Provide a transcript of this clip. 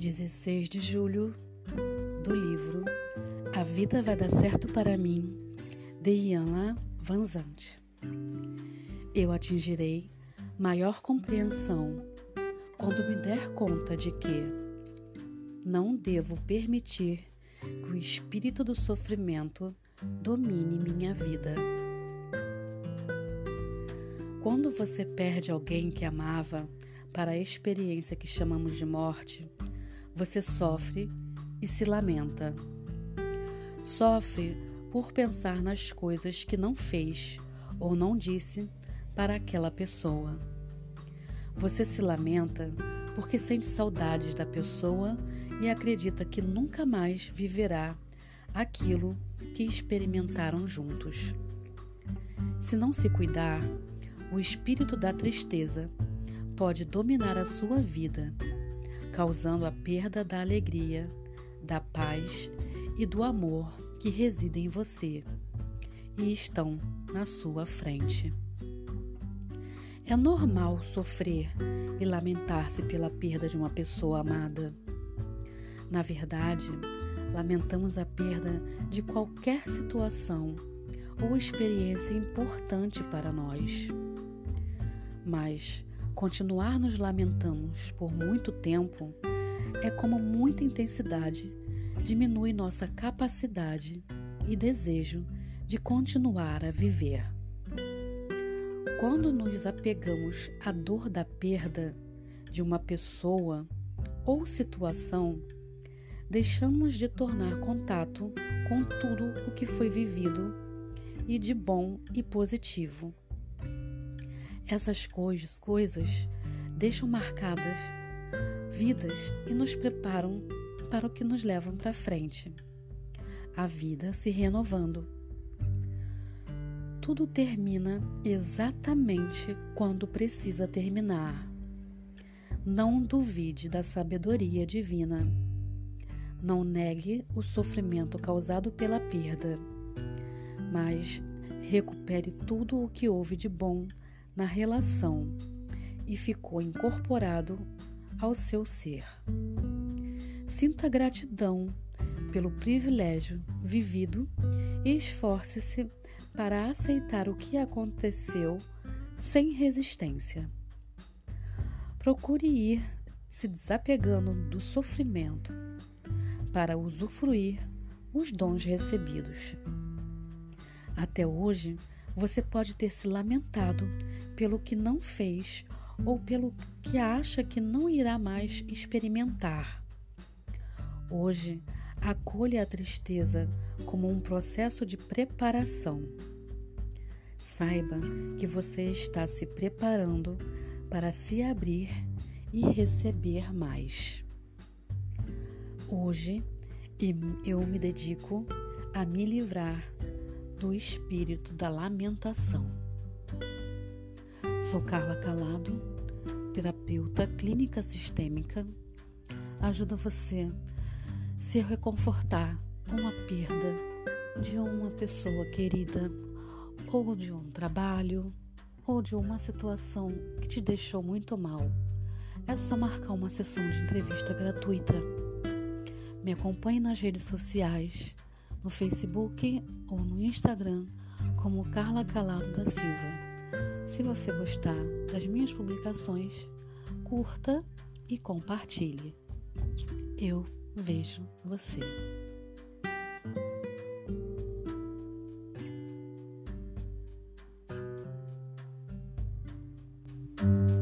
6 de julho, do livro A Vida Vai Dar Certo para Mim, de Iana Vanzante. Eu atingirei maior compreensão quando me der conta de que não devo permitir que o espírito do sofrimento domine minha vida. Quando você perde alguém que amava para a experiência que chamamos de morte, você sofre e se lamenta. Sofre por pensar nas coisas que não fez ou não disse para aquela pessoa. Você se lamenta porque sente saudades da pessoa e acredita que nunca mais viverá aquilo que experimentaram juntos. Se não se cuidar, o espírito da tristeza pode dominar a sua vida causando a perda da alegria, da paz e do amor que residem em você e estão na sua frente. É normal sofrer e lamentar-se pela perda de uma pessoa amada. Na verdade, lamentamos a perda de qualquer situação ou experiência importante para nós. Mas continuar nos lamentando por muito tempo é como muita intensidade diminui nossa capacidade e desejo de continuar a viver. Quando nos apegamos à dor da perda de uma pessoa ou situação, deixamos de tornar contato com tudo o que foi vivido e de bom e positivo. Essas coisas, coisas deixam marcadas vidas e nos preparam para o que nos levam para frente. A vida se renovando. Tudo termina exatamente quando precisa terminar. Não duvide da sabedoria divina. Não negue o sofrimento causado pela perda, mas recupere tudo o que houve de bom na relação e ficou incorporado ao seu ser. Sinta gratidão pelo privilégio vivido e esforce-se para aceitar o que aconteceu sem resistência. Procure ir se desapegando do sofrimento para usufruir os dons recebidos. Até hoje, você pode ter se lamentado pelo que não fez ou pelo que acha que não irá mais experimentar. Hoje, acolha a tristeza como um processo de preparação. Saiba que você está se preparando para se abrir e receber mais. Hoje, eu me dedico a me livrar do espírito da lamentação. Sou Carla Calado, terapeuta clínica sistêmica. Ajuda você a se reconfortar com a perda de uma pessoa querida, ou de um trabalho, ou de uma situação que te deixou muito mal. É só marcar uma sessão de entrevista gratuita. Me acompanhe nas redes sociais no Facebook ou no Instagram como Carla Calado da Silva. Se você gostar das minhas publicações, curta e compartilhe. Eu vejo você. thank